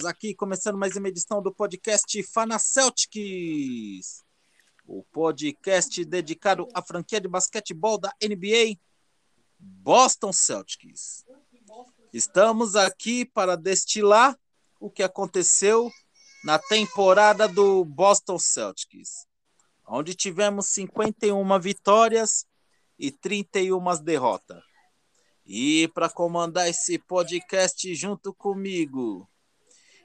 Estamos aqui começando mais uma edição do podcast Fana Celtics, o podcast dedicado à franquia de basquetebol da NBA Boston Celtics. Estamos aqui para destilar o que aconteceu na temporada do Boston Celtics, onde tivemos 51 vitórias e 31 derrotas. E para comandar esse podcast junto comigo,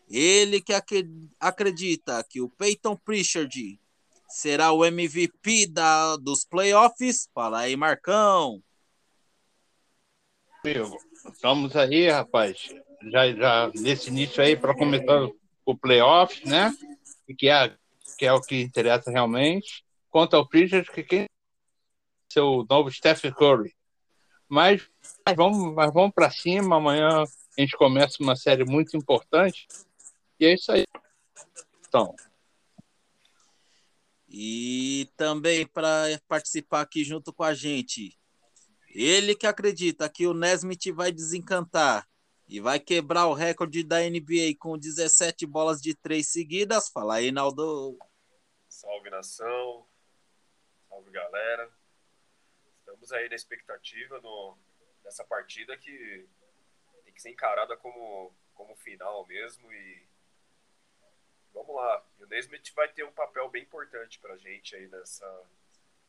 ele que ac acredita que o Peyton Pritchard será o MVP da, dos playoffs. Fala aí, Marcão. Amigo, estamos aí, rapaz. Já, já nesse início aí para começar o playoff, né? Que é, que é o que interessa realmente. Quanto ao Pritchard, que quem é seu novo Stephen Curry. Mas, mas vamos, mas vamos para cima. Amanhã a gente começa uma série muito importante. E é isso aí. Então. E também para participar aqui junto com a gente, ele que acredita que o Nesmith vai desencantar e vai quebrar o recorde da NBA com 17 bolas de três seguidas. Fala aí, Naldo. Salve nação, salve galera estamos aí na expectativa no, nessa partida que tem que ser encarada como, como final mesmo e vamos lá. E o Nesmith vai ter um papel bem importante para a gente aí nessa,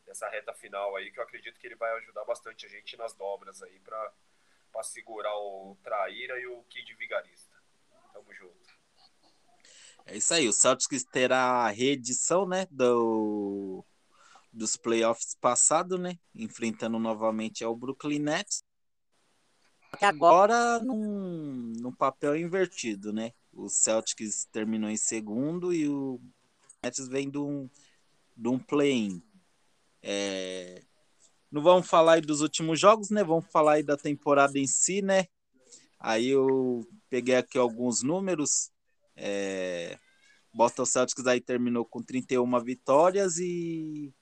nessa reta final aí, que eu acredito que ele vai ajudar bastante a gente nas dobras aí para segurar o Traíra e o Kid Vigarista. Tamo junto. É isso aí, o Celtics terá a reedição, né, do dos playoffs passado, né? Enfrentando novamente ao Brooklyn Nets. Que agora num, num papel invertido, né? O Celtics terminou em segundo e o Nets vem de um, de um play-in. É... Não vamos falar aí dos últimos jogos, né? Vamos falar aí da temporada em si, né? Aí eu peguei aqui alguns números. É... Boston Celtics aí terminou com 31 vitórias e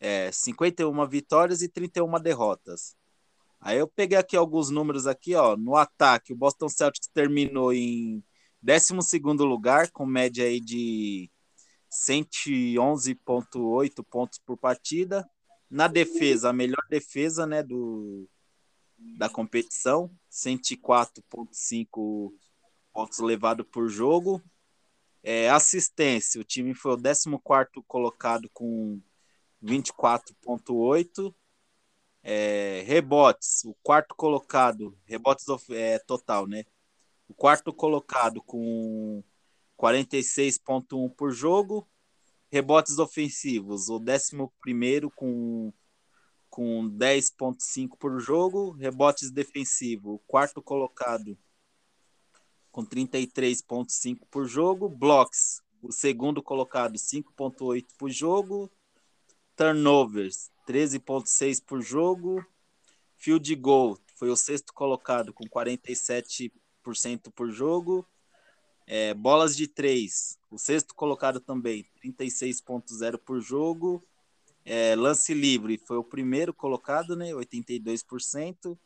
é, 51 vitórias e 31 derrotas. Aí eu peguei aqui alguns números aqui, ó, no ataque, o Boston Celtics terminou em 12º lugar, com média aí de 111.8 pontos por partida. Na defesa, a melhor defesa, né, do da competição, 104.5 pontos levados por jogo. É, assistência, o time foi o 14º colocado com 24,8. É, rebotes, o quarto colocado, rebotes é, total, né? O quarto colocado com 46,1 por jogo. Rebotes ofensivos, o décimo primeiro com, com 10,5 por jogo. Rebotes defensivos, o quarto colocado com 33,5 por jogo. Blocks, o segundo colocado, 5,8 por jogo turnovers, 13,6 por jogo. Field goal, foi o sexto colocado com 47% por jogo. É, bolas de três, o sexto colocado também, 36,0 por jogo. É, lance livre, foi o primeiro colocado, né? 82%.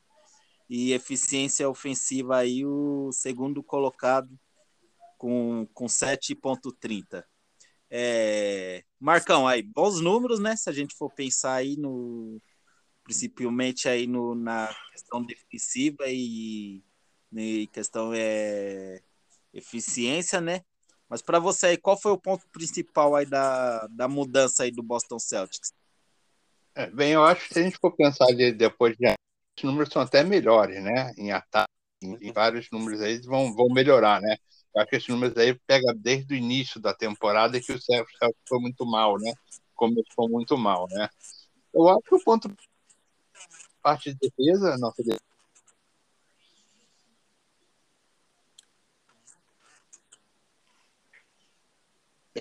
E eficiência ofensiva aí, o segundo colocado com, com 7,30. É... Marcão, aí, bons números, né? Se a gente for pensar aí no. Principalmente aí no, na questão defensiva e, e questão é eficiência, né? Mas para você aí, qual foi o ponto principal aí da, da mudança aí do Boston Celtics? É, bem, eu acho que se a gente for pensar de, depois de os números são até melhores, né? Em ataque, em, em vários números aí vão, vão melhorar, né? Eu acho que esse número aí pega desde o início da temporada que o Celtics foi muito mal, né? Começou muito mal, né? Eu acho que o ponto parte de defesa, nossa defesa.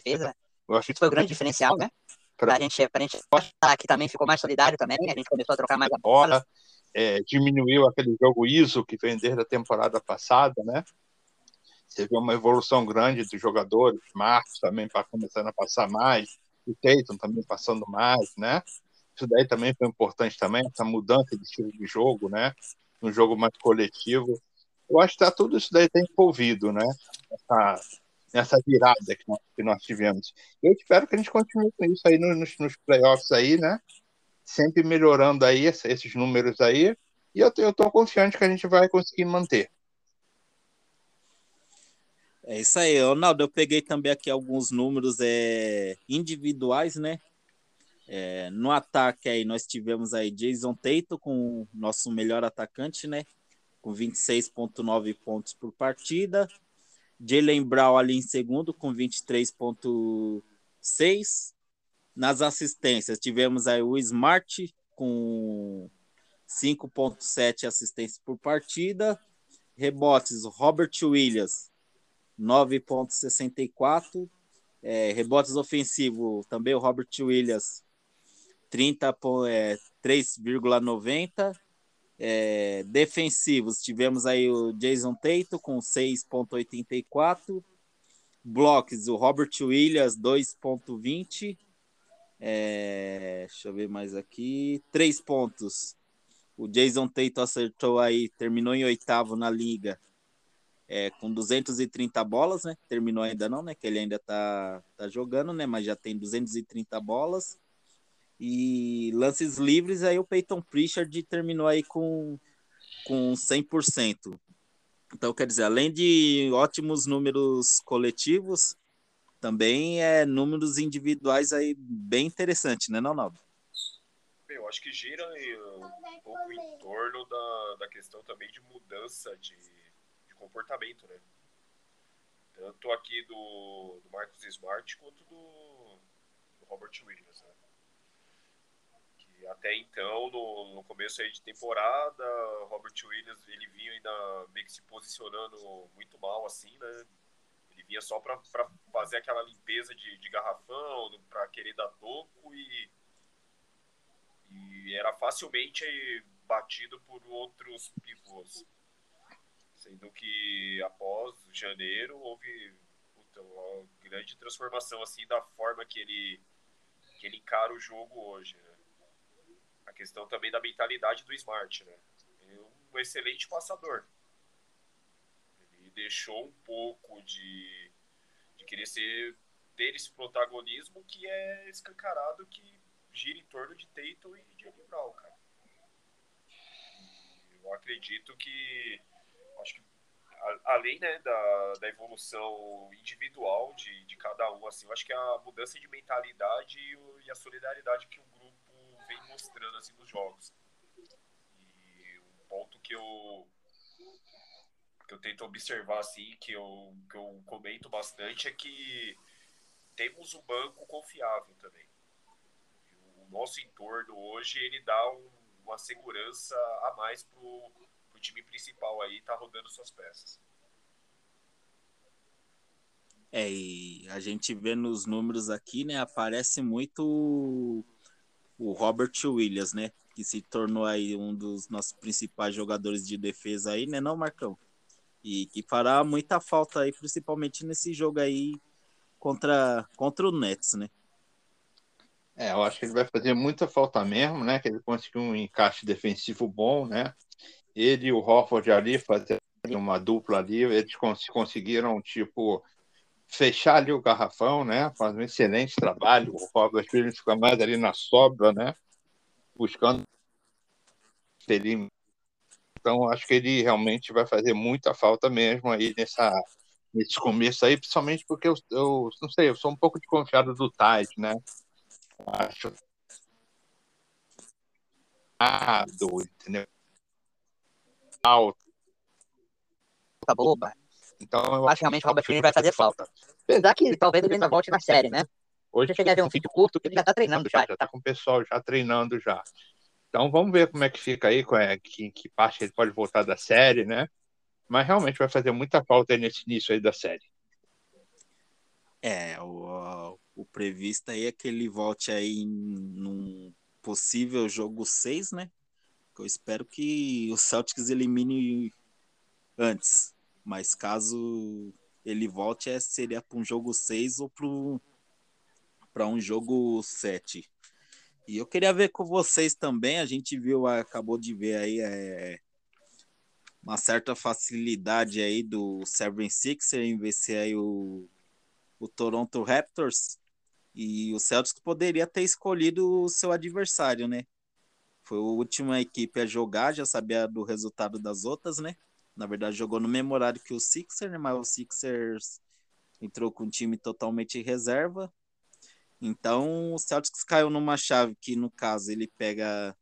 Defesa. Eu acho que foi o grande diferencial, né? Pra, pra gente, pra gente mostrar que também ficou mais solidário também, a gente começou a trocar mais a bola. É, diminuiu aquele jogo ISO que vem desde a temporada passada, né? Vê uma evolução grande dos jogadores, Marcos também para começando a passar mais, o Tatum também passando mais, né? Isso daí também foi importante também, essa mudança de estilo de jogo, né? num jogo mais coletivo. Eu acho que tá, tudo isso daí está envolvido, né? Essa, nessa virada que nós, que nós tivemos. Eu espero que a gente continue com isso aí nos, nos playoffs aí, né? Sempre melhorando aí esses números aí. E eu, eu tô confiante que a gente vai conseguir manter. É isso aí, Ronaldo. Eu peguei também aqui alguns números é, individuais, né? É, no ataque aí nós tivemos aí Jason Tatum com nosso melhor atacante, né? Com 26.9 pontos por partida. Jalen Brown ali em segundo com 23.6. Nas assistências tivemos aí o Smart com 5.7 assistências por partida. Rebotes, Robert Williams 9,64. É, rebotes ofensivos, também o Robert Williams, 3,90. É, é, defensivos, tivemos aí o Jason Tatum com 6,84. Blocks, o Robert Williams, 2,20. É, deixa eu ver mais aqui. Três pontos. O Jason Tatum acertou aí, terminou em oitavo na liga, é, com 230 bolas, né? Terminou ainda não, né? Que ele ainda tá, tá jogando, né? Mas já tem 230 bolas. E lances livres, aí o Peyton Pritchard terminou aí com, com 100%. Então, quer dizer, além de ótimos números coletivos, também é números individuais aí bem interessantes, né, Ronaldo? Eu acho que gira um pouco em torno da, da questão também de mudança de comportamento, né? Tanto aqui do, do Marcos Smart quanto do, do Robert Williams, né? Até então, no, no começo aí de temporada, Robert Williams ele vinha ainda meio que se posicionando muito mal, assim, né? Ele vinha só para fazer aquela limpeza de, de garrafão, para querer dar toco e, e era facilmente batido por outros pivôs. Sendo que após janeiro houve puta, uma grande transformação assim da forma que ele, que ele encara o jogo hoje. Né? A questão também da mentalidade do Smart. Né? É um excelente passador. Ele deixou um pouco de, de querer ser, ter esse protagonismo que é escancarado que gira em torno de Tatum e de Brown, cara. Eu acredito que acho que além né, da, da evolução individual de, de cada um, assim, eu acho que a mudança de mentalidade e, e a solidariedade que o vem mostrando assim, nos jogos. E um ponto que eu que eu tento observar assim, que eu, que eu comento bastante é que temos um banco confiável também. O nosso entorno hoje ele dá um, uma segurança a mais pro time principal aí tá rodando suas peças. É, e a gente vê nos números aqui, né, aparece muito o Robert Williams, né, que se tornou aí um dos nossos principais jogadores de defesa aí, né, não, Marcão? E que fará muita falta aí, principalmente nesse jogo aí contra, contra o Nets, né? É, eu acho que ele vai fazer muita falta mesmo, né? Que ele conseguiu um encaixe defensivo bom, né? ele e o Hofford ali fazendo uma dupla ali, eles cons conseguiram, tipo, fechar ali o garrafão, né? Faz um excelente trabalho. O Robert Williams fica mais ali na sobra, né? Buscando então acho que ele realmente vai fazer muita falta mesmo aí nessa nesse começo aí, principalmente porque eu, eu não sei, eu sou um pouco desconfiado do Tide, né? Acho ah, do, entendeu? alto. Tá boba. Então eu acho que realmente o Robert Firmino vai fazer falta. Apesar que talvez ele ainda volte na série, né? Hoje eu cheguei a ver um vídeo curto que ele já tá treinando já. Já tá com o pessoal já treinando já. Então vamos ver como é que fica aí, é, que, que parte ele pode voltar da série, né? Mas realmente vai fazer muita falta nesse início aí da série. É, o, o previsto aí é que ele volte aí num possível jogo 6, né? Eu espero que o Celtics elimine antes. Mas caso ele volte, é, seria para um jogo 6 ou para um jogo 7. E eu queria ver com vocês também. A gente viu, acabou de ver aí é, uma certa facilidade aí do Seven Sixer em vencer aí o, o Toronto Raptors e o Celtics poderia ter escolhido o seu adversário, né? Foi a última equipe a jogar, já sabia do resultado das outras, né? Na verdade, jogou no mesmo horário que o Sixers, né? Mas o Sixers entrou com um time totalmente reserva. Então, o Celtics caiu numa chave que, no caso, ele pega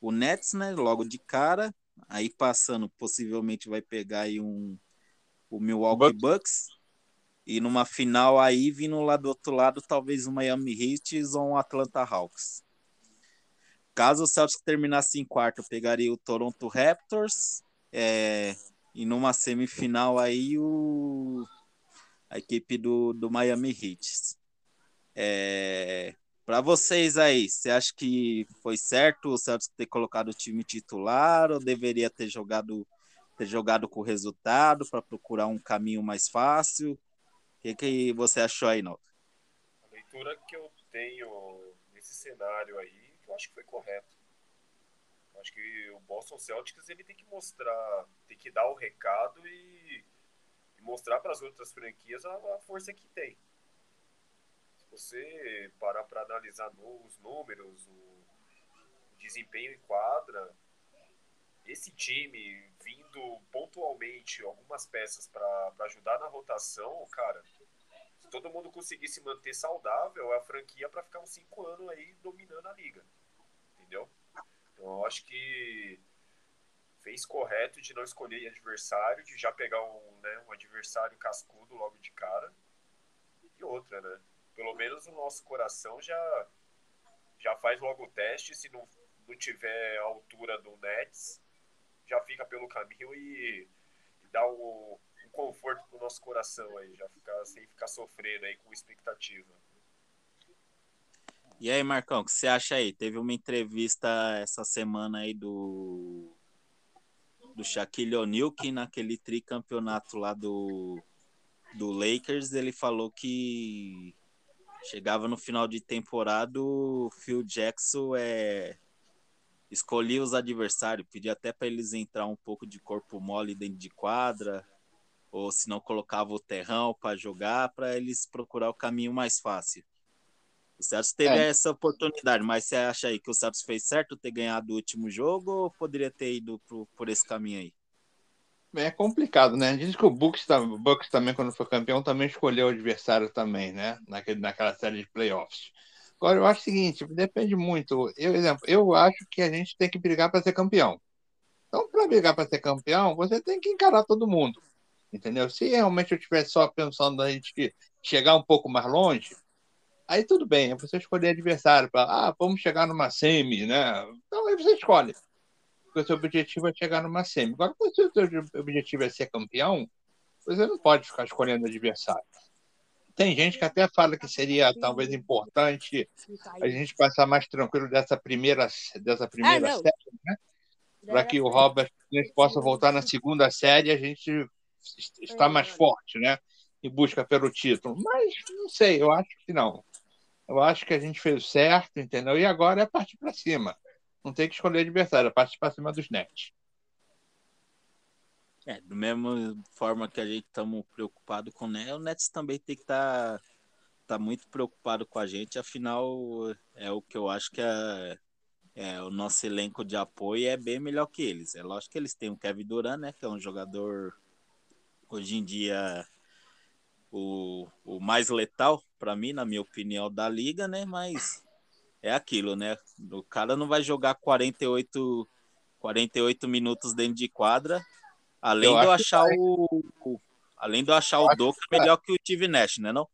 o Nets, né? Logo de cara. Aí, passando, possivelmente vai pegar aí um, o Milwaukee Bucks. Bucks. E numa final aí, vindo lá do outro lado, talvez o Miami Heat ou um Atlanta Hawks. Caso o Celtics terminasse em quarto, pegaria o Toronto Raptors. É, e numa semifinal aí, o, a equipe do, do Miami Heat. É, para vocês aí, você acha que foi certo o Celtics ter colocado o time titular ou deveria ter jogado ter jogado com o resultado para procurar um caminho mais fácil? O que, que você achou aí, Naldo? A leitura que eu tenho nesse cenário aí, eu acho que foi correto. Acho que o Boston Celtics ele tem que mostrar, tem que dar o recado e, e mostrar para as outras franquias a, a, força que tem. Se você parar para analisar os números, o, desempenho em quadra, esse time vindo pontualmente algumas peças para ajudar na rotação, cara, se todo mundo conseguisse manter saudável, é a franquia para ficar uns cinco anos aí dominando a liga. Entendeu? Então eu acho que fez correto de não escolher adversário, de já pegar um, né, um adversário cascudo logo de cara. E outra, né? Pelo menos o nosso coração já, já faz logo o teste. Se não, não tiver a altura do Nets, já fica pelo caminho e, e dá um, um conforto pro nosso coração aí, já ficar sem ficar sofrendo aí com expectativa. E aí, Marcão, o que você acha aí? Teve uma entrevista essa semana aí do do Shaquille O'Neal que naquele tricampeonato lá do do Lakers, ele falou que chegava no final de temporada o Phil Jackson é escolhia os adversários, pedia até para eles entrar um pouco de corpo mole dentro de quadra, ou se não colocava o terrão para jogar, para eles procurar o caminho mais fácil. O Santos teve é. essa oportunidade, mas você acha aí que o Santos fez certo ter ganhado o último jogo ou poderia ter ido pro, por esse caminho aí? É complicado, né? Diz que o Bucks, o Bucks também, quando foi campeão, também escolheu o adversário também, né? Naquele, naquela série de playoffs. Agora, eu acho o seguinte, depende muito. Eu, exemplo, eu acho que a gente tem que brigar para ser campeão. Então, para brigar para ser campeão, você tem que encarar todo mundo. Entendeu? Se realmente eu estivesse só pensando a gente chegar um pouco mais longe, aí tudo bem, é você escolher adversário para, ah, vamos chegar numa semi, né? Então aí você escolhe. Porque o seu objetivo é chegar numa semi. Agora, se o seu objetivo é ser campeão, você não pode ficar escolhendo adversário. Tem gente que até fala que seria talvez importante a gente passar mais tranquilo dessa primeira, dessa primeira ah, série, né? Para que o Robert possa voltar na segunda série e a gente está mais forte, né? E busca pelo título. Mas não sei, eu acho que não. Eu acho que a gente fez certo, entendeu? E agora é partir para cima. Não tem que escolher adversário, é partir para cima dos Nets. É, da mesma forma que a gente estamos preocupados com o Nets, o Nets também tem que estar tá, tá muito preocupado com a gente, afinal é o que eu acho que é, é, o nosso elenco de apoio é bem melhor que eles. É lógico que eles têm o Kevin Durant, né, que é um jogador hoje em dia o mais letal para mim, na minha opinião, da liga, né, mas é aquilo, né? O cara não vai jogar 48 48 minutos dentro de quadra Além de eu achar o, o, Além de eu achar eu o Doca melhor que o Steve Nash, né não?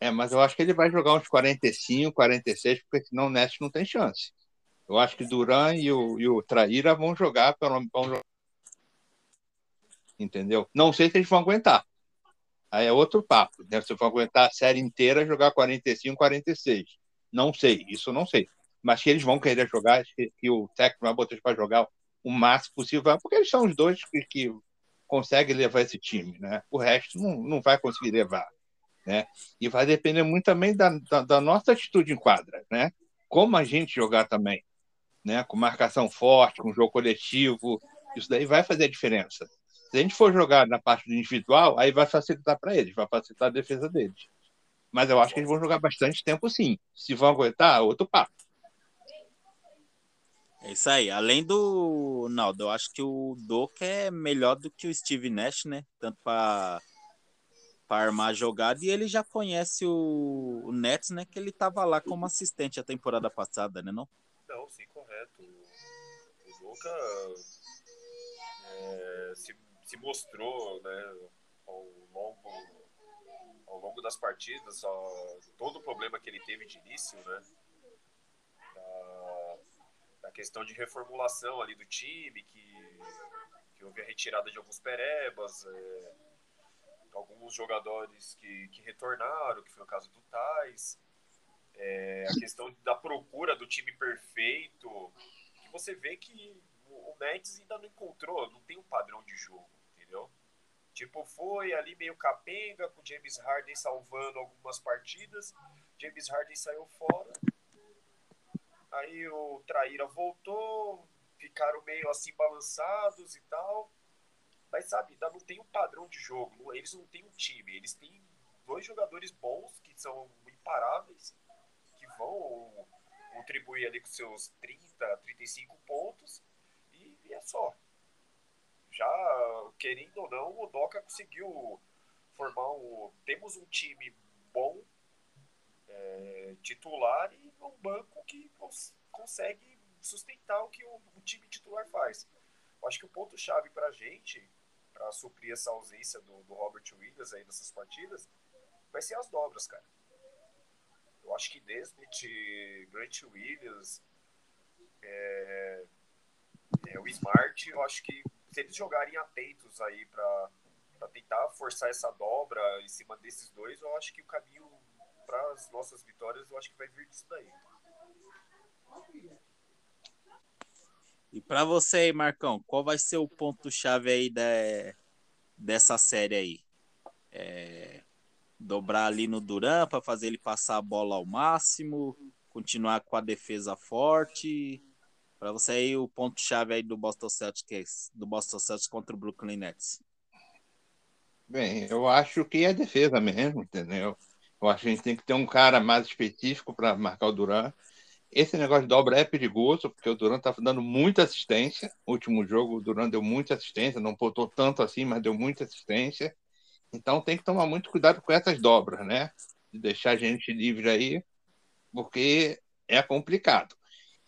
É, mas eu acho que ele vai jogar uns 45, 46, porque senão o Nash não tem chance. Eu acho que Duran e o, e o Traíra vão jogar pelo vão jogar. Entendeu? Não sei se eles vão aguentar. Aí é outro papo. Né? Se vão aguentar a série inteira, jogar 45, 46. Não sei, isso eu não sei. Mas que eles vão querer jogar, que, que o técnico vai botar para jogar o máximo possível, porque eles são os dois que, que conseguem levar esse time, né? O resto não, não vai conseguir levar, né? E vai depender muito também da, da, da nossa atitude em quadra, né? Como a gente jogar também, né? Com marcação forte, com jogo coletivo, Isso daí vai fazer a diferença. Se a gente for jogar na parte individual, aí vai facilitar para eles, vai facilitar a defesa deles. Mas eu acho que eles vão jogar bastante tempo sim. Se vão aguentar, outro papo. É isso aí. Além do Naldo, eu acho que o Doca é melhor do que o Steve Nash, né? Tanto para para armar a jogada e ele já conhece o, o Nets, né? Que ele tava lá como assistente a temporada passada, né? Não? Não, sim, correto. O Doca é, se, se mostrou, né? Ao longo ao longo das partidas, todo o problema que ele teve de início, né? Da, da questão de reformulação ali do time, que, que houve a retirada de alguns perebas, é, alguns jogadores que, que retornaram, que foi o caso do Tais, é, a questão da procura do time perfeito, que você vê que o Nets ainda não encontrou, não tem um padrão de jogo, entendeu? Tipo, foi ali meio capenga, com James Harden salvando algumas partidas. James Harden saiu fora. Aí o Traíra voltou, ficaram meio assim balançados e tal. Mas sabe, ainda não tem um padrão de jogo. Eles não têm um time. Eles têm dois jogadores bons, que são imparáveis, que vão contribuir ali com seus 30, 35 pontos. E, e é só já, querendo ou não, o Doca conseguiu formar um. Temos um time bom, é, titular, e um banco que cons consegue sustentar o que o, o, time titular faz. Eu acho que o ponto-chave para a gente, para suprir essa ausência do, do Robert Williams aí nessas partidas, vai ser as dobras, cara. Eu acho que Nesmith, Grant Williams, é, é, o Smart, eu acho que se eles jogarem atentos aí para tentar forçar essa dobra em cima desses dois, eu acho que o caminho para as nossas vitórias, eu acho que vai vir disso daí. E para você aí, Marcão, qual vai ser o ponto-chave aí de, dessa série aí? É, dobrar ali no Duran para fazer ele passar a bola ao máximo, continuar com a defesa forte, para você aí o ponto chave aí do Boston Celtics, do Boston Celtics contra o Brooklyn Nets. Bem, eu acho que é defesa mesmo, entendeu? Eu acho que a gente tem que ter um cara mais específico para marcar o Duran. Esse negócio de dobra é perigoso, porque o Duran está dando muita assistência. No último jogo, o Duran deu muita assistência, não botou tanto assim, mas deu muita assistência. Então tem que tomar muito cuidado com essas dobras, né? De deixar a gente livre aí, porque é complicado.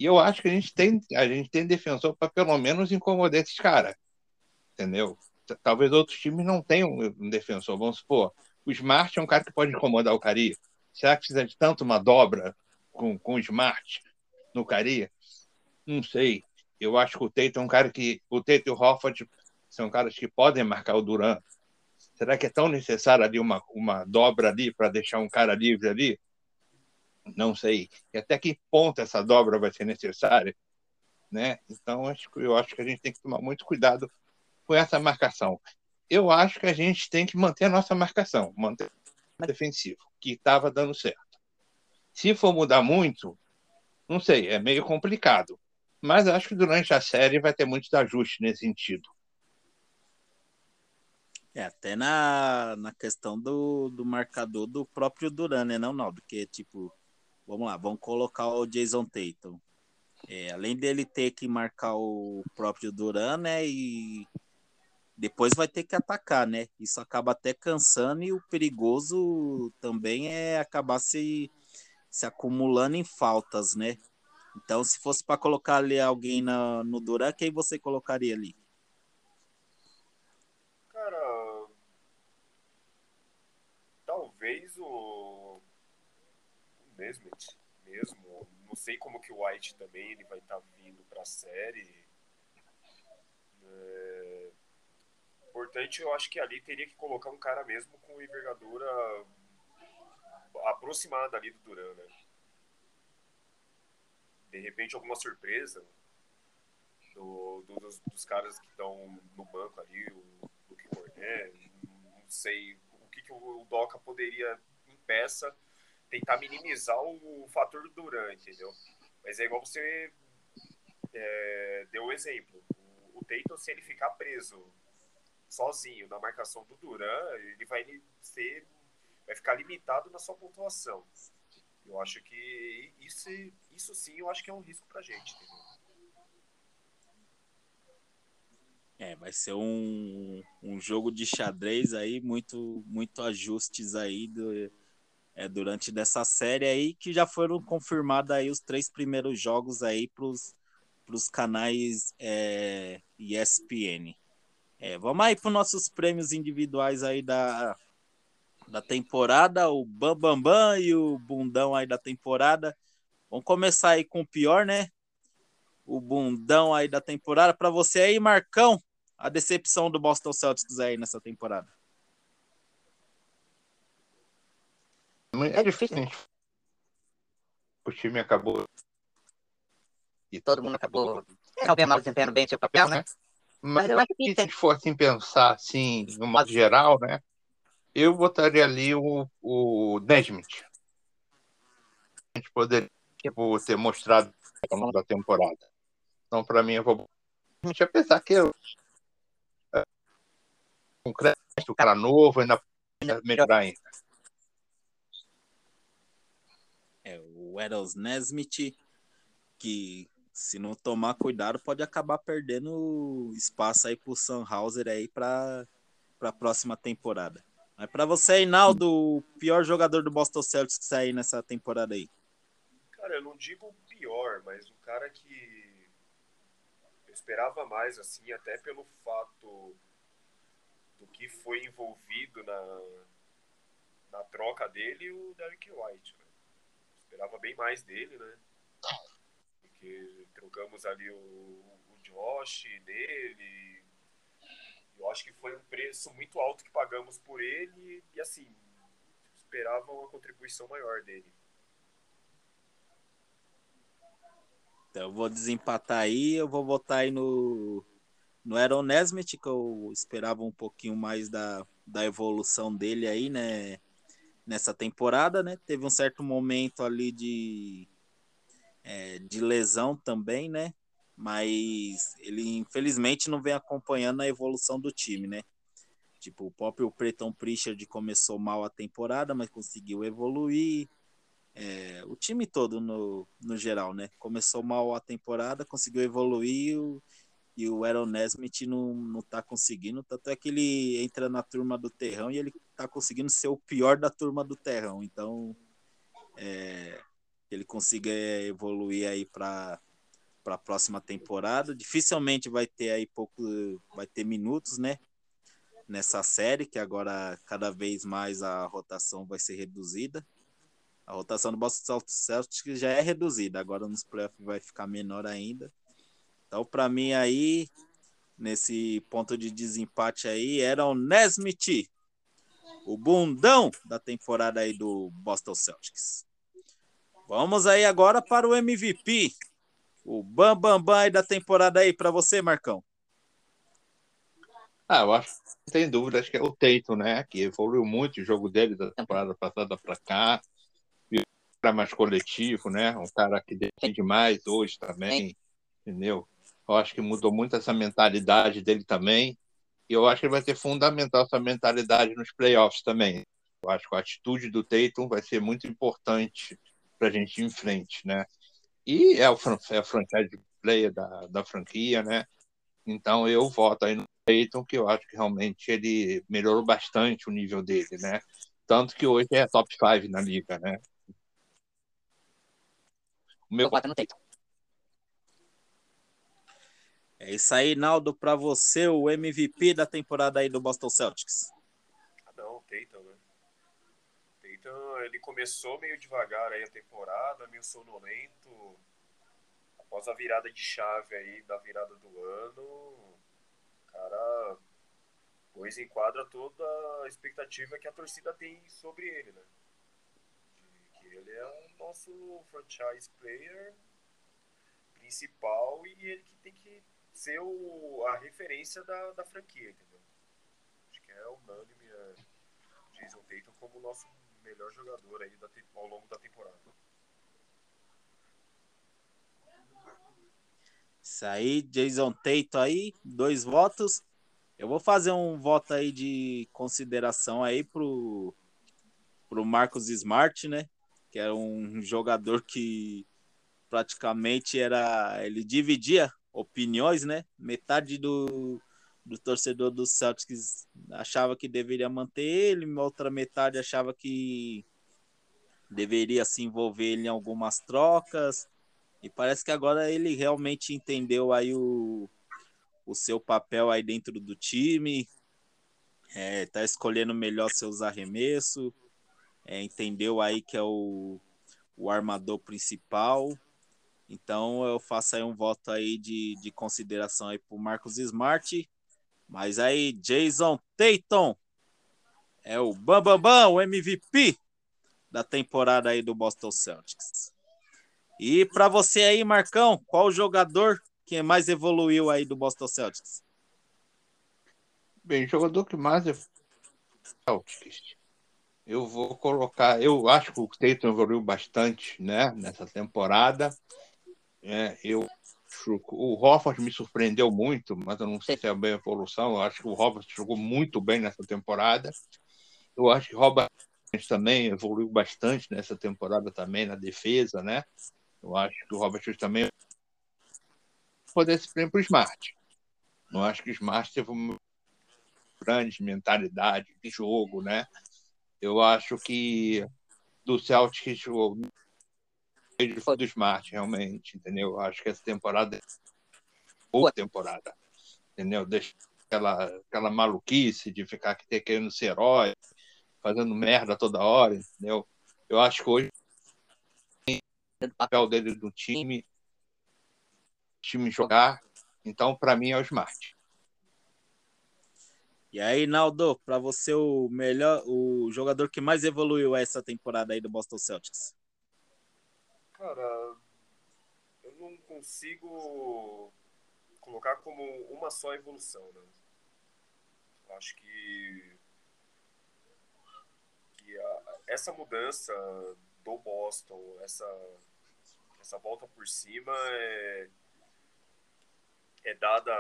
E eu acho que a gente tem, a gente tem defensor para pelo menos incomodar esses caras. Entendeu? Talvez outros times não tenham um defensor. Vamos supor, o Smart é um cara que pode incomodar o Cari. Será que precisa de tanto uma dobra com, com o Smart no Cari? Não sei. Eu acho que o Tate é um cara que. O Tate e o Hofford são caras que podem marcar o Duran. Será que é tão necessário ali uma, uma dobra ali para deixar um cara livre ali? Não sei. E até que ponto essa dobra vai ser necessária, né? Então, eu acho que a gente tem que tomar muito cuidado com essa marcação. Eu acho que a gente tem que manter a nossa marcação, manter o defensivo, que estava dando certo. Se for mudar muito, não sei, é meio complicado. Mas acho que durante a série vai ter muitos ajustes nesse sentido. É, até na, na questão do, do marcador do próprio Duran, né, não, Naldo? Que, tipo, Vamos lá, vamos colocar o Jason Tatum. É, além dele ter que marcar o próprio Duran, né? E depois vai ter que atacar, né? Isso acaba até cansando e o perigoso também é acabar se, se acumulando em faltas, né? Então, se fosse para colocar ali alguém na, no Duran, quem você colocaria ali? Cara, talvez o Nesmith mesmo. Não sei como que o White também ele vai estar tá vindo para a série. É... Importante, eu acho que ali teria que colocar um cara mesmo com envergadura aproximada ali do Duran, né? De repente alguma surpresa do, do, dos, dos, caras que estão no banco ali, o Luke Cornet, não sei o que, que o Doca poderia em peça tentar minimizar o, fator Duran, entendeu? Mas é igual você é, deu o exemplo. O, o Tatum, se ele ficar preso sozinho na marcação do Duran, ele vai ser vai ficar limitado na sua pontuação. Eu acho que isso, isso sim, eu acho que é um risco pra gente. Entendeu? É, vai ser um, um jogo de xadrez aí, muito, muito ajustes aí do, é, durante dessa série aí, que já foram confirmados aí os três primeiros jogos aí pros, pros canais é, ESPN. É, vamos aí para nossos prêmios individuais aí da, da temporada, o Bambambam Bam Bam e o Bundão aí da temporada. Vamos começar aí com o pior, né? O bundão aí da temporada. Para você aí, Marcão, a decepção do Boston Celtics aí nessa temporada. É difícil, gente. O time acabou. E todo mundo acabou. Talvez mal desempenhando bem seu papel, né? Mas eu acho que se a gente for assim pensar assim, no modo geral, né? Eu botaria ali o, o Nesmith. A gente poderia tipo, ter mostrado ao longo da temporada. Então, para mim, eu vou. A gente apesar que eu. É, um crédito, cara novo, ainda melhorar ainda. É, o Nesmith, que se não tomar cuidado, pode acabar perdendo espaço aí pro Sunhauser aí para a próxima temporada. Mas para você, Reinaldo, o pior jogador do Boston Celtics que sair nessa temporada aí? Cara, eu não digo o pior, mas um cara que eu esperava mais, assim, até pelo fato do que foi envolvido na, na troca dele, o Derek White. Esperava bem mais dele, né? Porque trocamos ali o, o Josh dele, eu acho que foi um preço muito alto que pagamos por ele e, assim, esperava uma contribuição maior dele. Então, eu vou desempatar aí, eu vou votar aí no, no Aaron Nesmith, que eu esperava um pouquinho mais da, da evolução dele aí, né? Nessa temporada, né? Teve um certo momento ali de, é, de lesão também, né? mas ele infelizmente não vem acompanhando a evolução do time, né? Tipo, o próprio Preton Pritchard começou mal a temporada, mas conseguiu evoluir. É, o time todo, no, no geral, né? Começou mal a temporada, conseguiu evoluir e o Aaron Nesmith não, não tá conseguindo. Tanto é que ele entra na turma do Terrão e ele tá conseguindo ser o pior da turma do Terrão. Então, é, ele consiga evoluir aí para para a próxima temporada. Dificilmente vai ter aí pouco, vai ter minutos, né? Nessa série, que agora cada vez mais a rotação vai ser reduzida. A rotação do Boston Celtics já é reduzida, agora nos playoffs vai ficar menor ainda. Então, para mim aí, nesse ponto de desempate aí, era o Nesmith, o bundão da temporada aí do Boston Celtics. Vamos aí agora para o MVP. O Bam Bam Bam aí da temporada aí para você, Marcão. Ah, eu acho tem dúvida, acho que é o Teito, né? Que evoluiu muito o jogo dele da temporada passada para cá. E cara mais coletivo, né? Um cara que defende mais hoje também, entendeu? Eu acho que mudou muito essa mentalidade dele também. E eu acho que vai ser fundamental essa mentalidade nos playoffs também. Eu acho que a atitude do Tatum vai ser muito importante para a gente ir em frente, né? E é o, é a franchise player da, da franquia, né? Então eu voto aí no Peyton, que eu acho que realmente ele melhorou bastante o nível dele, né? Tanto que hoje é top 5 na liga, né? O meu voto é no Tatum. É isso aí, Naldo, para você, o MVP da temporada aí do Boston Celtics. Ah, não, Tatum, né? Tatum, ele começou meio devagar aí a temporada, meio sonolento. Após a virada de chave aí da virada do ano, o cara pôs em quadra toda a expectativa que a torcida tem sobre ele, né? Que ele é o nosso franchise player principal e ele que tem que ser o, a referência da, da franquia, entendeu? Acho que é unânime é, Jason Tatum como o nosso melhor jogador aí da, ao longo da temporada. Isso aí, Jason Tatum aí, dois votos. Eu vou fazer um voto aí de consideração aí pro, pro Marcos Smart, né? Que era um jogador que praticamente era. Ele dividia opiniões, né? Metade do, do torcedor do Celtics achava que deveria manter ele, outra metade achava que deveria se envolver ele em algumas trocas. E parece que agora ele realmente entendeu aí o, o seu papel aí dentro do time, é, tá escolhendo melhor seus arremessos, é, entendeu aí que é o, o armador principal. Então eu faço aí um voto aí de, de consideração aí pro Marcos Smart. Mas aí, Jason Tatum é o Bambambam, Bam, Bam, o MVP da temporada aí do Boston Celtics. E para você aí, Marcão, qual o jogador que mais evoluiu aí do Boston Celtics? Bem, jogador que mais Celtics. Eu vou colocar, eu acho que o Tatum evoluiu bastante, né, nessa temporada. É, eu o Hofford me surpreendeu muito, mas eu não sei se é bem evolução. Eu acho que o Hofford jogou muito bem nessa temporada. Eu acho que o Robert também evoluiu bastante nessa temporada também na defesa, né? Eu acho que o Robert também poder prêmio para o Smart. Não acho que o Smart teve uma grande mentalidade de jogo, né? Eu acho que do Celtics foi do Smart, realmente, entendeu? Eu acho que essa temporada é boa temporada, entendeu? Deixa aquela, aquela maluquice de ficar querendo ser herói, fazendo merda toda hora, entendeu? Eu acho que hoje o papel dele no time, time jogar. Então, para mim, é o Smart. E aí, Naldo, para você o melhor, o jogador que mais evoluiu essa temporada aí do Boston Celtics? Cara, eu não consigo colocar como uma só evolução, né? Eu acho que, que a, essa mudança do Boston, essa essa volta por cima é, é dada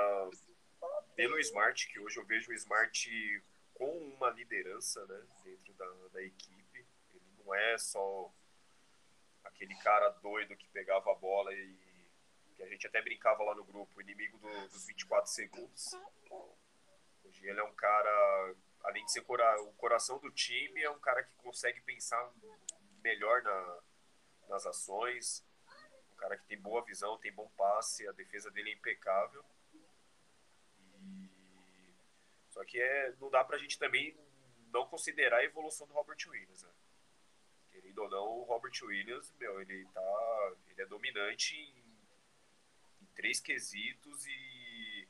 pelo Smart, que hoje eu vejo o Smart com uma liderança né, dentro da, da equipe. Ele não é só aquele cara doido que pegava a bola e que a gente até brincava lá no grupo, inimigo do, dos 24 segundos. Hoje ele é um cara, além de ser cora, o coração do time, é um cara que consegue pensar melhor na, nas ações, cara que tem boa visão, tem bom passe, a defesa dele é impecável. E... Só que é, não dá pra gente também não considerar a evolução do Robert Williams, né? Ou não, o Robert Williams, meu, ele tá. Ele é dominante em, em três quesitos e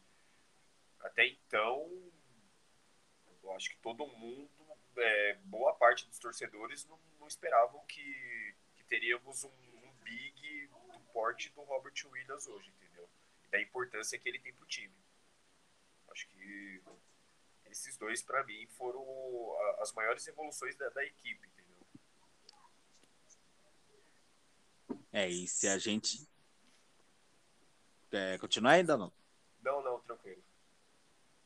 até então eu acho que todo mundo, é, boa parte dos torcedores não, não esperavam que, que teríamos um, um big porte do Robert Williams hoje, entendeu? E da importância que ele tem pro time. Acho que esses dois, para mim, foram as maiores evoluções da, da equipe, entendeu? É, e se a gente. É, continuar ainda não? Não, não, tranquilo.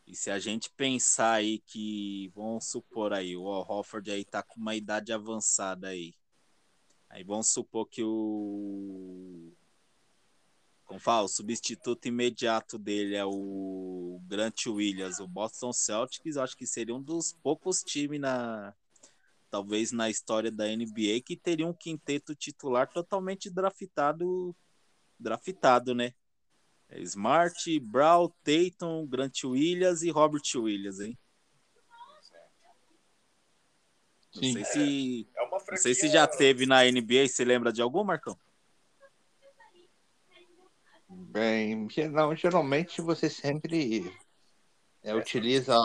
E se a gente pensar aí que, vamos supor aí, o Hofford aí tá com uma idade avançada aí. Aí vamos supor que o. Como fala, o substituto imediato dele é o Grant Williams, o Boston Celtics. Acho que seria um dos poucos times na. Talvez na história da NBA que teria um quinteto titular totalmente draftado, draftado, né? É Smart, Brown, Tatum, Grant Williams e Robert Williams, hein? Não Sim. sei se. É, é franquia... Não sei se já teve na NBA, você lembra de algum, Marcão? Bem, não, geralmente você sempre é, utiliza,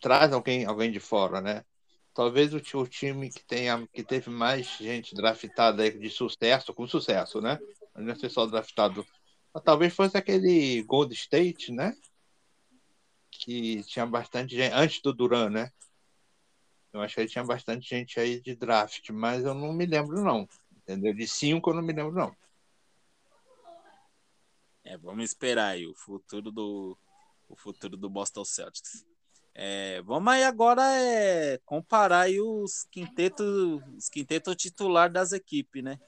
traz alguém, alguém de fora, né? Talvez o, o, time que tenha, que teve mais gente draftada de sucesso, com sucesso, né? Não é só draftado. Talvez fosse aquele Gold State, né? Que tinha bastante gente, antes do Duran, né? Eu acho que tinha bastante gente aí de draft, mas eu não me lembro, não. Entendeu? De cinco eu não me lembro, não. É, vamos esperar aí o futuro do o futuro do Boston Celtics. É, vamos aí agora é, comparar aí os quintetos, os quintetos titular das equipes, né?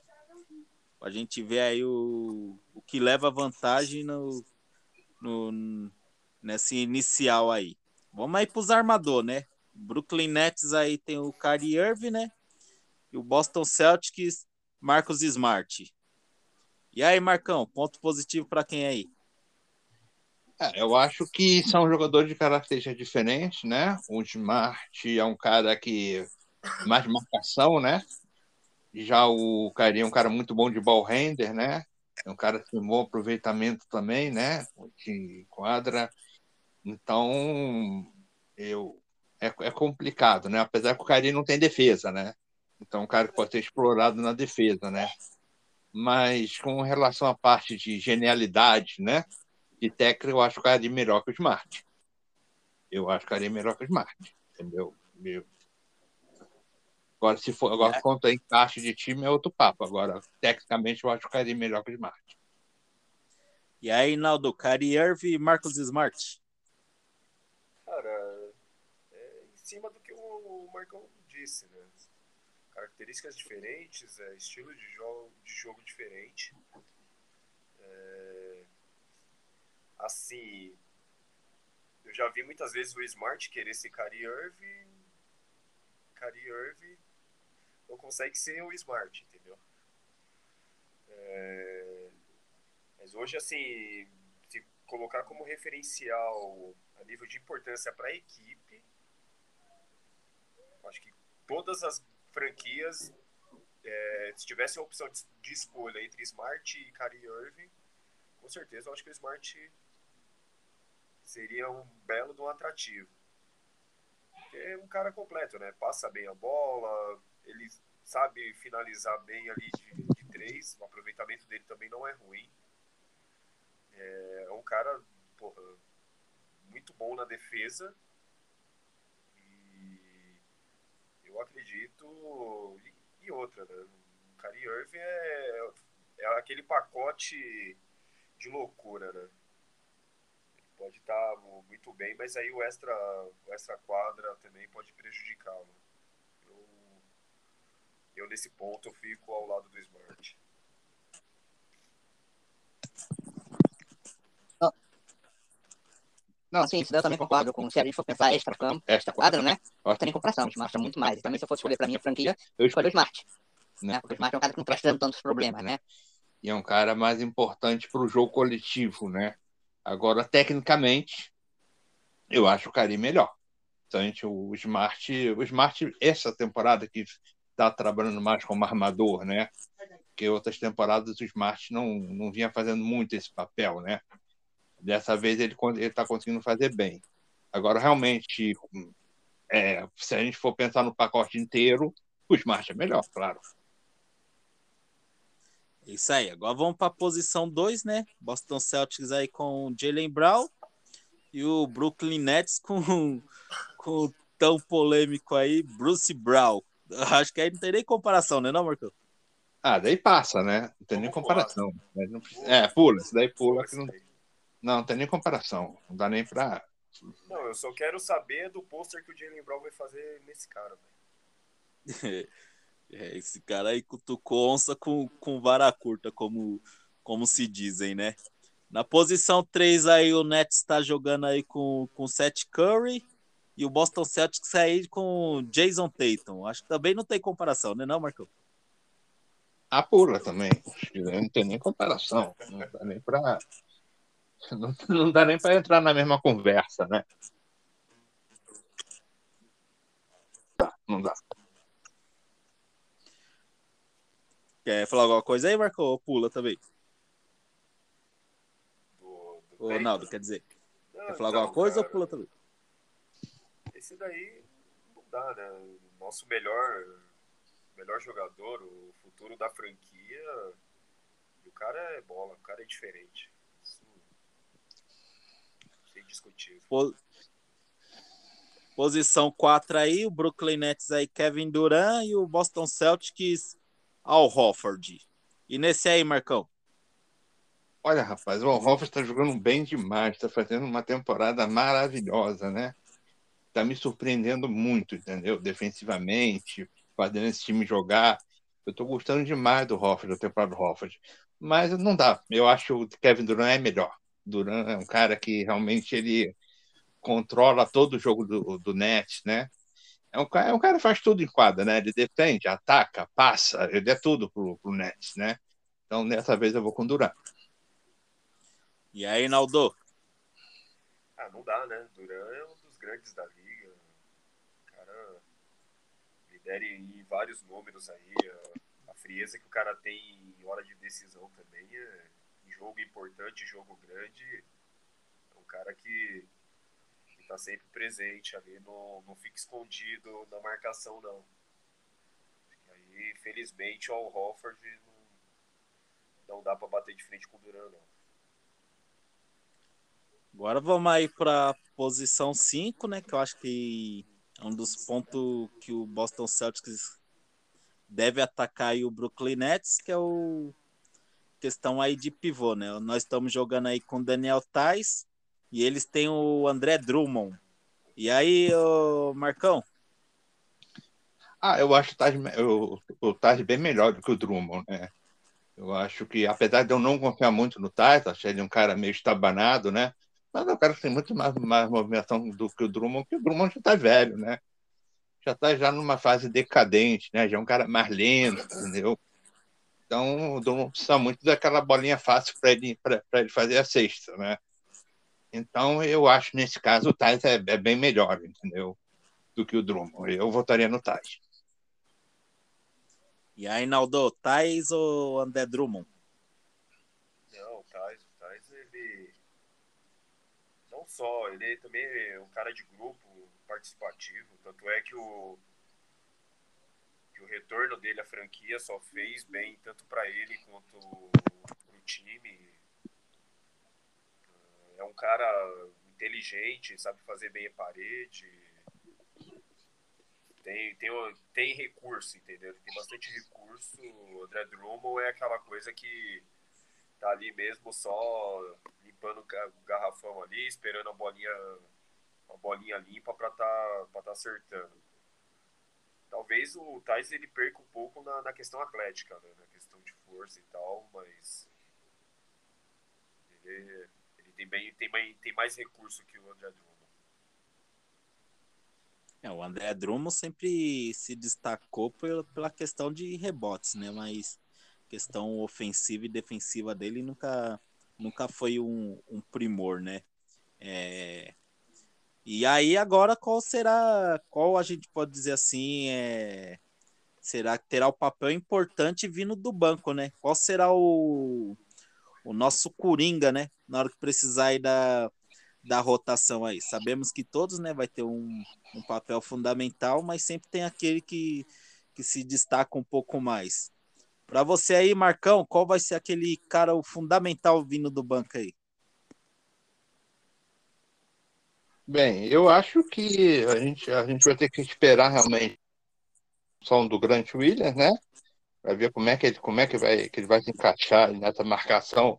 A gente ver aí o, o que leva vantagem no, no, nesse inicial aí. Vamos aí para os armadores, né? Brooklyn Nets aí tem o Kyrie Irving, né? E o Boston Celtics, Marcos Smart. E aí, Marcão, ponto positivo para quem aí? É, eu acho que são jogadores de características diferentes, né? O Smart é um cara que mais marcação, né? Já o Kyrie é um cara muito bom de ball render, né? É um cara que tem bom aproveitamento também, né? De quadra. Então, eu é, é complicado, né? Apesar que o Kyrie não tem defesa, né? Então, um cara que pode ser explorado na defesa, né? Mas com relação à parte de genialidade, né? De técnica, eu acho o Kyrie melhor que o Smart. Eu acho o Kyrie melhor que o Smart, entendeu? Meu. Agora, se for, agora, é. quanto a encaixe de time, é outro papo. Agora, tecnicamente, eu acho o Kyrie melhor que o Smart. E aí, Naldo, Kyrie Irving e Marcos Smart? Cara, é em cima do que o Marcão disse, né? Características diferentes, é, estilo de jogo, de jogo diferente. É, assim, eu já vi muitas vezes o Smart querer ser Kyrie Irving, Kyrie Irving não consegue ser o Smart, entendeu? É, mas hoje, assim, se colocar como referencial a nível de importância para a equipe, acho que todas as franquias, é, se tivesse a opção de, de, escolha entre Smart e Kyrie Irving, com certeza eu acho que o Smart seria um belo de um atrativo. Porque é um cara completo, né? Passa bem a bola, ele sabe finalizar bem ali de, de três, o aproveitamento dele também não é ruim. É, é um cara, porra, muito bom na defesa. E eu acredito. E, e outra, né? O Kyrie Irving é, é aquele pacote de loucura, né? Pode estar muito bem, mas aí o extra, o extra quadra também pode prejudicá-lo. Eu, eu, nesse ponto, eu fico ao lado do Smart. Não, sim, isso eu também concordo com se a gente for pensar extra campo, extra quadra, né? Não tem comparação, o Smart é muito mais. E também se eu fosse escolher pra minha franquia, eu escolho o Smart. Né? Porque o Smart é um cara que não traz tantos problemas, né? E é um cara mais importante pro jogo coletivo, né? Agora, tecnicamente, eu acho o Karim melhor. Então, gente, o Smart, o Smart, essa temporada que está trabalhando mais como armador, né? Porque outras temporadas o Smart não, não vinha fazendo muito esse papel, né? Dessa vez ele está conseguindo fazer bem. Agora, realmente, é, se a gente for pensar no pacote inteiro, o Smart é melhor, claro. Isso aí. Agora vamos para a posição 2, né? Boston Celtics aí com Jalen Brown e o Brooklyn Nets com, com o tão polêmico aí, Bruce Brown. Acho que aí não tem nem comparação, né, não, Marcão? Ah, daí passa, né? Não tem nem comparação. É, pula, isso daí pula que não. Não, não tem nem comparação. Não dá nem pra. Não, eu só quero saber do pôster que o Jalen Brown vai fazer nesse cara, velho. é, esse cara aí cutucou onça com, com vara curta, como, como se dizem, né? Na posição 3 aí o Nets está jogando aí com, com Seth Curry e o Boston Celtics aí com Jason Tatum. Acho que também não tem comparação, né não, Marcão? A pula também. Não tem nem comparação. Não dá nem para não, não dá nem para entrar na mesma conversa, né? Não dá. Quer falar alguma coisa aí, Marco? Ou pula também? Do, do Naldo, quer dizer? Não, quer falar então, alguma coisa cara, ou pula também? Esse daí não dá, né? Nosso melhor, melhor jogador, o futuro da franquia. o cara é bola, o cara é diferente indiscutível. Posição 4 aí, o Brooklyn Nets aí, Kevin Durant e o Boston Celtics, Al Hofford. E nesse aí, Marcão? Olha, rapaz, o Hoffman está jogando bem demais, está fazendo uma temporada maravilhosa, né? Está me surpreendendo muito, entendeu? Defensivamente, fazendo esse time jogar. Eu estou gostando demais do Hoffman, da temporada do Hoffman. Mas não dá. Eu acho que o Kevin Durant é melhor. Durant é um cara que realmente ele controla todo o jogo do, do Nets, né? É um, é um cara que faz tudo em quadra, né? Ele defende, ataca, passa, ele é tudo pro, pro Nets, né? Então, dessa vez eu vou com Durant. E aí, Naldo? Ah, não dá, né? Duran é um dos grandes da liga. O cara lidera em vários números aí. A, a frieza que o cara tem em hora de decisão também é em jogo importante, jogo grande. É um cara que está sempre presente ali, não, não fica escondido na marcação, não. Aí, felizmente, o Hofford não, não dá para bater de frente com o Duran, não. Agora vamos aí para posição 5, né? Que eu acho que é um dos pontos que o Boston Celtics deve atacar aí o Brooklyn Nets, que é o questão aí de pivô, né? Nós estamos jogando aí com Daniel Tais e eles têm o André Drummond. E aí, ô Marcão? Ah, eu acho o Taj, o, o Taj bem melhor do que o Drummond, né? Eu acho que, apesar de eu não confiar muito no Taj, achei ele um cara meio estabanado, né? Mas o cara tem muito mais, mais movimentação do que o Drummond, porque o Drummond já está velho, né? Já está já numa fase decadente, né? Já é um cara mais lento, entendeu? Então o Drummond precisa muito daquela bolinha fácil para ele, ele fazer a sexta, né? Então eu acho nesse caso o Tais é, é, bem melhor, entendeu? Do que o Drummond. Eu votaria no Tais. E aí, Naldo, Tais ou André Drummond? só, ele também é um cara de grupo participativo, tanto é que o que o retorno dele à franquia só fez bem tanto para ele quanto para o time. É um cara inteligente, sabe fazer bem a parede. Tem, tem, tem recurso, entendeu? Tem bastante recurso. O André Drummond é aquela coisa que tá ali mesmo só limpando o garrafão ali, esperando a bolinha, a bolinha limpa para tá, tá acertando. Talvez o Tais ele perca um pouco na, na questão atlética, né? na questão de força e tal, mas ele tem, bem, tem, bem, tem mais recurso que o André Drummond. É, o André Drummond sempre se destacou pela, pela questão de rebotes, né? Mas questão ofensiva e defensiva dele nunca, nunca foi um, um primor, né? É... E aí agora qual será, qual a gente pode dizer assim, é... será que terá o papel importante vindo do banco, né? Qual será o, o nosso coringa, né? Na hora que precisar aí da, da rotação aí. Sabemos que todos, né, vai ter um, um papel fundamental, mas sempre tem aquele que, que se destaca um pouco mais. Para você aí, Marcão, qual vai ser aquele cara o fundamental vindo do banco aí? Bem, eu acho que a gente, a gente vai ter que esperar realmente som do Grant Williams, né? Para ver como é que ele, como é que vai, que ele vai se encaixar nessa marcação.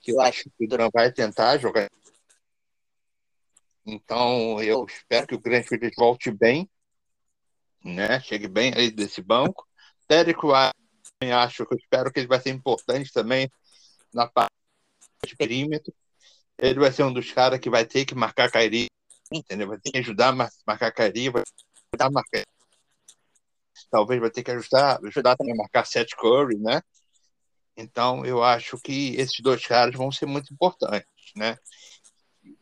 Que eu acho que o Duran vai tentar jogar. Então, eu espero que o Williams volte bem né? Chegue bem aí desse banco. Derek White, acho que eu espero que ele vai ser importante também na parte de perímetro. Ele vai ser um dos caras que vai ter que marcar Kairi, entendeu? Vai ter que ajudar a marcar Kairi, vai ajudar a marcar. Talvez vai ter que ajudar, ajudar também a marcar Seth Curry, né? Então, eu acho que esses dois caras vão ser muito importantes, né?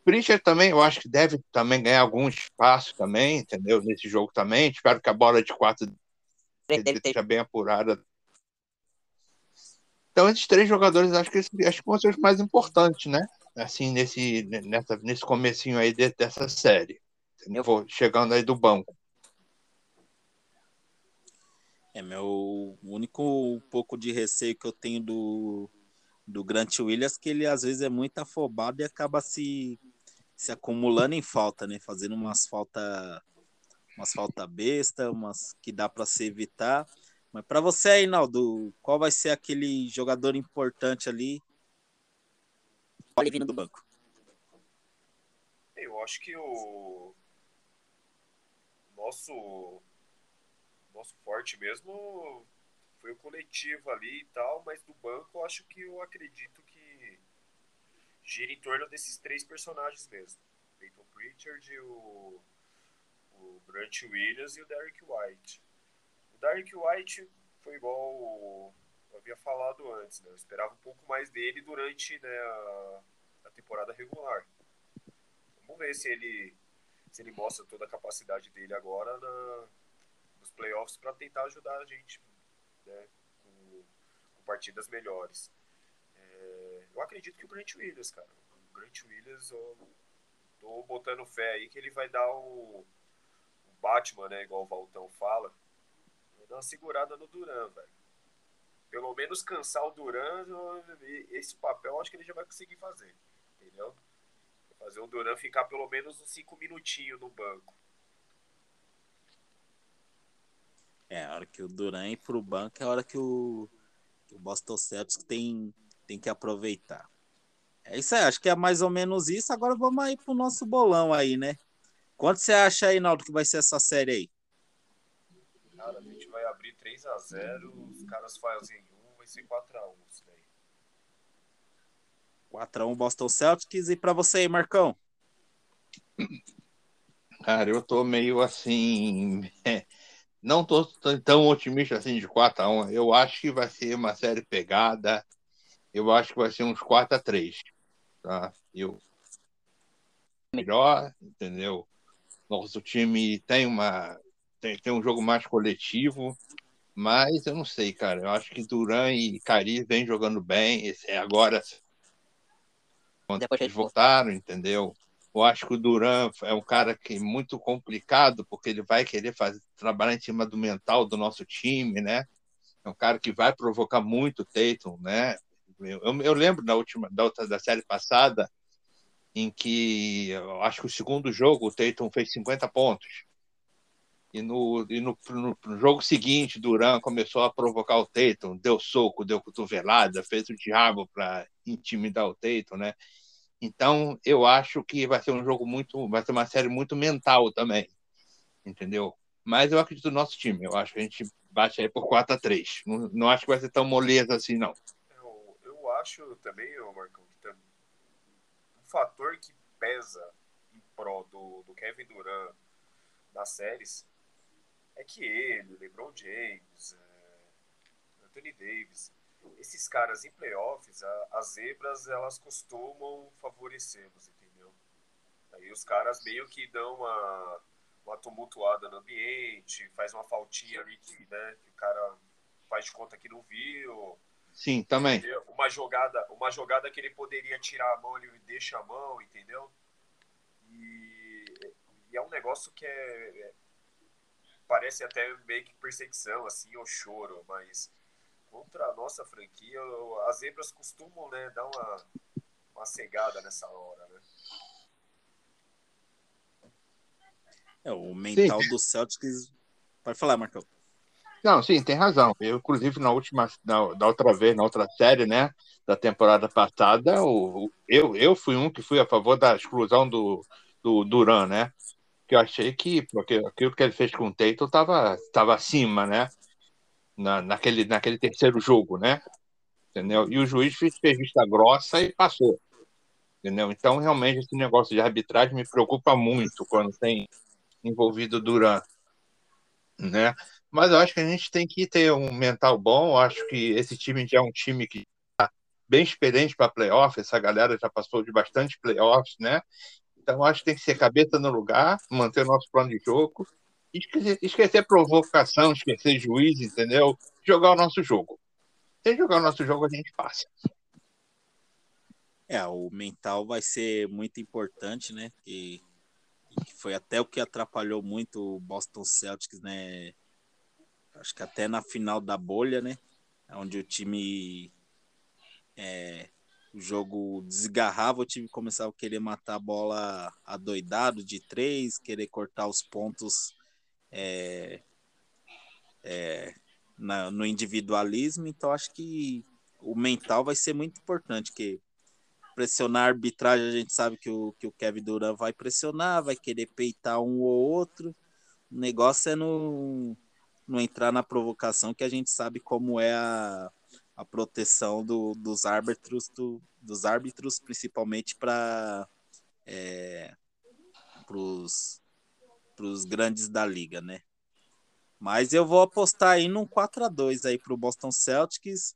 Pritchard também, eu acho que deve também ganhar algum espaço também, entendeu? Nesse jogo também. Espero que a bola de quatro esteja bem apurada. Então, esses três jogadores acho que, acho que vão ser os mais importantes, né? Assim, nesse, nessa, nesse comecinho aí de, dessa série. Entendeu? Vou chegando aí do banco. É, meu único pouco de receio que eu tenho do, do Grant Williams que ele às vezes é muito afobado e acaba se, se acumulando em falta, né? Fazendo umas falta umas falta besta, umas que dá para se evitar. Mas para você aí, Naldo, qual vai ser aquele jogador importante ali? Olha vindo do banco. Eu acho que o nosso nosso forte mesmo foi o coletivo ali e tal, mas do banco eu acho que eu acredito que gira em torno desses três personagens mesmo. Peyton Pritchard, o, o Williams e o Derek White. O Derek White foi igual eu havia falado antes, né? Eu esperava um pouco mais dele durante né, a, a temporada regular. Vamos ver se ele se ele mostra toda a capacidade dele agora na, playoffs para tentar ajudar a gente né, com, com partidas melhores. É, eu acredito que o Grant Williams, cara, o Grant Williams, eu tô botando fé aí que ele vai dar o, o Batman, né, igual o Valtão fala, vai dar uma segurada no Duran, velho. Pelo menos cansar o Duran, esse papel acho que ele já vai conseguir fazer, entendeu? Fazer o Duran ficar pelo menos uns 5 minutinhos no banco. É, a hora que o Duran ir pro banco é a hora que o, que o Boston Celtics tem, tem que aproveitar. É isso aí, acho que é mais ou menos isso. Agora vamos aí pro nosso bolão aí, né? Quanto você acha aí, Naldo, que vai ser essa série aí? Cara, a gente vai abrir 3 a 0 os caras fazem 1, vai ser 4 a 1 isso daí. 4 a 1 Boston Celtics. E para você aí, Marcão? Cara, eu tô meio assim. Não tô tão otimista assim de 4 a 1 Eu acho que vai ser uma série pegada. Eu acho que vai ser uns 4 a 3 tá? Eu melhor, entendeu? Nosso time tem uma tem, tem um jogo mais coletivo, mas eu não sei, cara. Eu acho que Duran e Cari vêm jogando bem. Esse, é agora eles voltaram, entendeu? Eu acho que o Duran é um cara que é muito complicado, porque ele vai querer fazer, trabalhar em cima do mental do nosso time, né? É um cara que vai provocar muito o Tatum, né? Eu, eu lembro da última da, outra, da série passada, em que eu acho que o segundo jogo o Tatum fez 50 pontos. E no, e no, no, no jogo seguinte, Duran começou a provocar o Tatum, deu soco, deu cotovelada, fez o diabo para intimidar o Tatum, né? Então, eu acho que vai ser um jogo muito, vai ser uma série muito mental também, entendeu? Mas eu acredito no nosso time. Eu acho que a gente bate aí por 4 a 3 Não, não acho que vai ser tão moleza assim, não. Eu, eu acho também, Marcão, que tem um fator que pesa em prol do, do Kevin Durant nas séries é que ele, LeBron James, é, Anthony Davis, esses caras em playoffs, a, as zebras elas costumam favorecê-los, entendeu? Aí os caras meio que dão uma, uma tumultuada no ambiente, faz uma faltinha ali que, né, que o cara faz de conta que não viu. Sim, também. Entendeu? Uma jogada, uma jogada que ele poderia tirar a mão, ele deixa a mão, entendeu? E, e é um negócio que é, é parece até meio que perseguição, assim, ou choro, mas contra a nossa franquia, as zebras costumam né, dar uma, uma cegada nessa hora, né? É, o mental sim. do Celtics. Pode falar, Marcão. Não, sim, tem razão. Eu, inclusive, na última, na, da outra vez, na outra série, né, da temporada passada, o, eu, eu fui um que fui a favor da exclusão do, do Duran, né? Que eu achei que, porque aquilo que ele fez com o Tatum estava tava acima, né? Na, naquele, naquele terceiro jogo, né? Entendeu? E o juiz fez, fez vista grossa e passou. Entendeu? Então, realmente, esse negócio de arbitragem me preocupa muito quando tem envolvido Duran. Né? Mas eu acho que a gente tem que ter um mental bom. Eu acho que esse time já é um time que está bem experiente para playoff. Essa galera já passou de bastante playoffs, né? Então, acho que tem que ser cabeça no lugar, manter o nosso plano de jogo Esquecer, esquecer provocação, esquecer juiz, entendeu? Jogar o nosso jogo. Sem jogar o nosso jogo, a gente passa. É, o mental vai ser muito importante, né? Que, que foi até o que atrapalhou muito o Boston Celtics, né? Acho que até na final da bolha, né? Onde o time é, o jogo desgarrava, o time começava a querer matar a bola adoidado de três, querer cortar os pontos é, é, na, no individualismo, então acho que o mental vai ser muito importante, que pressionar a arbitragem, a gente sabe que o, que o Kevin Durant vai pressionar, vai querer peitar um ou outro. O negócio é não, entrar na provocação, que a gente sabe como é a, a proteção do, dos árbitros, do, dos árbitros, principalmente para é, os grandes da liga, né? Mas eu vou apostar aí num 4 a 2 aí para o Boston Celtics,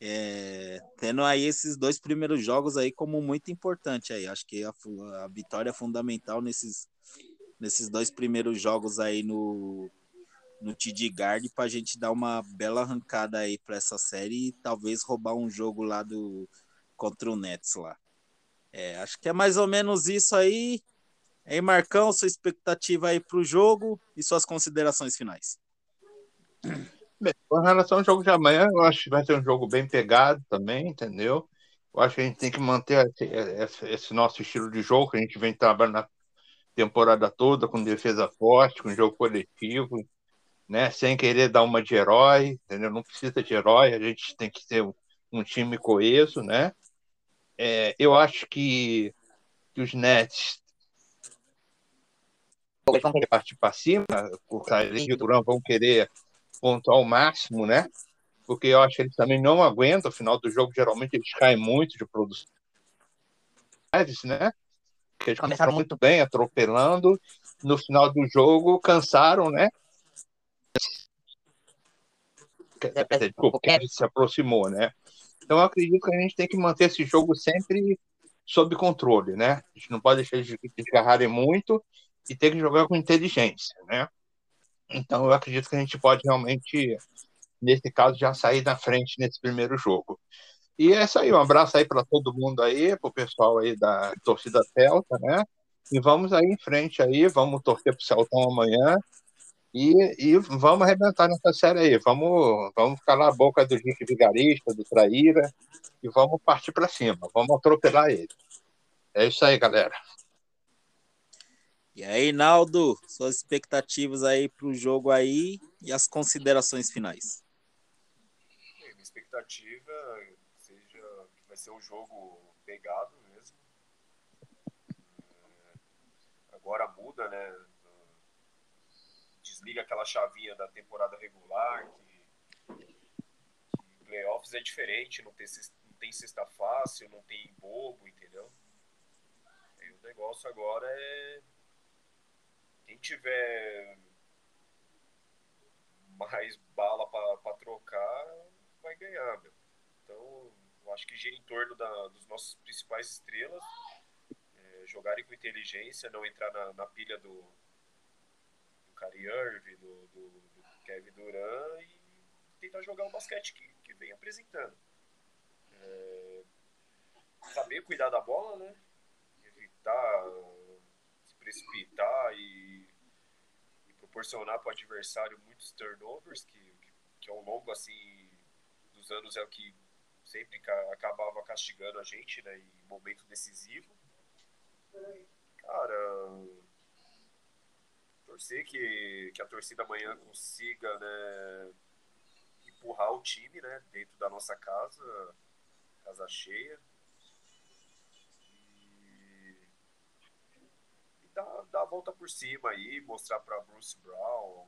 é, tendo aí esses dois primeiros jogos aí como muito importante aí. Acho que a, a vitória é fundamental nesses, nesses dois primeiros jogos aí no, no TD Guard para a gente dar uma bela arrancada aí para essa série e talvez roubar um jogo lá do contra o Nets lá. É, acho que é mais ou menos isso aí. Aí, Marcão, sua expectativa aí para o jogo e suas considerações finais. Bem, com relação ao jogo de amanhã, eu acho que vai ser um jogo bem pegado também, entendeu? Eu acho que a gente tem que manter esse, esse nosso estilo de jogo que a gente vem trabalhando na temporada toda, com defesa forte, com jogo coletivo, né? Sem querer dar uma de herói, entendeu? Não precisa de herói, a gente tem que ter um, um time coeso, né? É, eu acho que, que os Nets vão querer partir para cima, o Kyrie e o Durant vão querer pontuar ao máximo, né? Porque eu acho que eles também não aguentam, no final do jogo, geralmente eles caem muito de produção. Né? Eles começaram muito bem, atropelando. No final do jogo, cansaram, né? Desculpa, que se aproximou, né? Então, eu acredito que a gente tem que manter esse jogo sempre sob controle, né? A gente não pode deixar eles desgarrarem muito e ter que jogar com inteligência, né? Então, eu acredito que a gente pode realmente, nesse caso, já sair na frente nesse primeiro jogo. E é isso aí, um abraço aí para todo mundo aí, para o pessoal aí da torcida Celta, né? E vamos aí em frente aí, vamos torcer para o Celtão amanhã e, e vamos arrebentar nessa série aí. Vamos, vamos calar a boca do gente vigarista, do traíra e vamos partir para cima, vamos atropelar ele. É isso aí, galera. E aí, Naldo, suas expectativas aí para o jogo aí e as considerações finais. Minha expectativa seja que vai ser um jogo pegado mesmo. É, agora muda, né? Desliga aquela chavinha da temporada regular, que, que playoffs é diferente, não tem, não tem fácil, não tem bobo, entendeu? E o negócio agora é quem tiver mais bala para trocar vai ganhar, meu. Então, eu acho que gira em torno da, dos nossos principais estrelas, é, jogarem com inteligência, não entrar na, na pilha do, do Kyrie Irving, do, do, do, Kevin Durant e tentar jogar o basquete que, que vem apresentando. É, saber cuidar da bola, né? Evitar se precipitar e proporcionar para o adversário muitos turnovers, que, que ao longo assim dos anos é o que sempre acabava castigando a gente, né, em momento decisivo. Cara, torcer que, que a torcida amanhã consiga, né, empurrar o time, né, dentro da nossa casa, casa cheia. Dar, dar a volta por cima aí, mostrar para Bruce Brown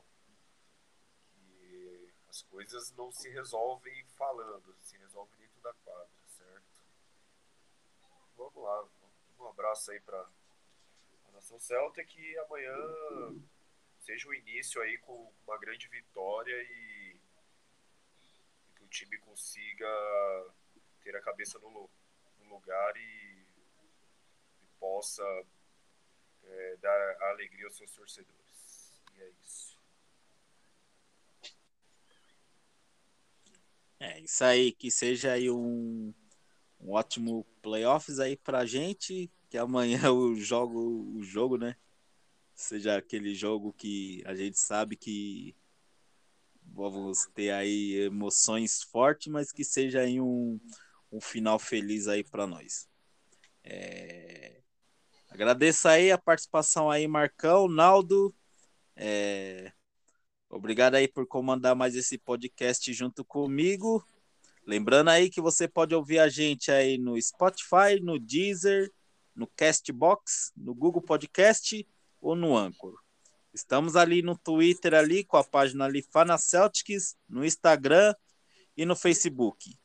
que as coisas não se resolvem falando, se resolvem dentro da quadra, certo? Vamos lá, um abraço aí para a Nação Celta que amanhã seja o início aí com uma grande vitória e, e que o time consiga ter a cabeça no, no lugar e, e possa é, dar alegria aos seus torcedores. E é isso. É isso aí, que seja aí um, um ótimo playoffs aí pra gente, que amanhã o jogo, o jogo, né? Seja aquele jogo que a gente sabe que vamos ter aí emoções fortes, mas que seja aí um, um final feliz aí para nós. É... Agradeço aí a participação aí, Marcão, Naldo. É... Obrigado aí por comandar mais esse podcast junto comigo. Lembrando aí que você pode ouvir a gente aí no Spotify, no Deezer, no Castbox, no Google Podcast ou no Anchor. Estamos ali no Twitter ali com a página ali Fana Celtics, no Instagram e no Facebook.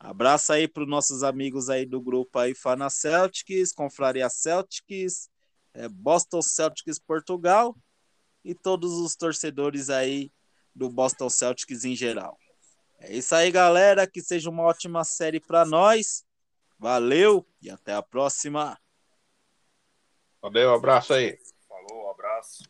Abraço aí para os nossos amigos aí do grupo aí Fana Celtics, Confraria Celtics, é, Boston Celtics Portugal e todos os torcedores aí do Boston Celtics em geral. É isso aí, galera. Que seja uma ótima série para nós. Valeu e até a próxima. Valeu, abraço aí. Falou, abraço.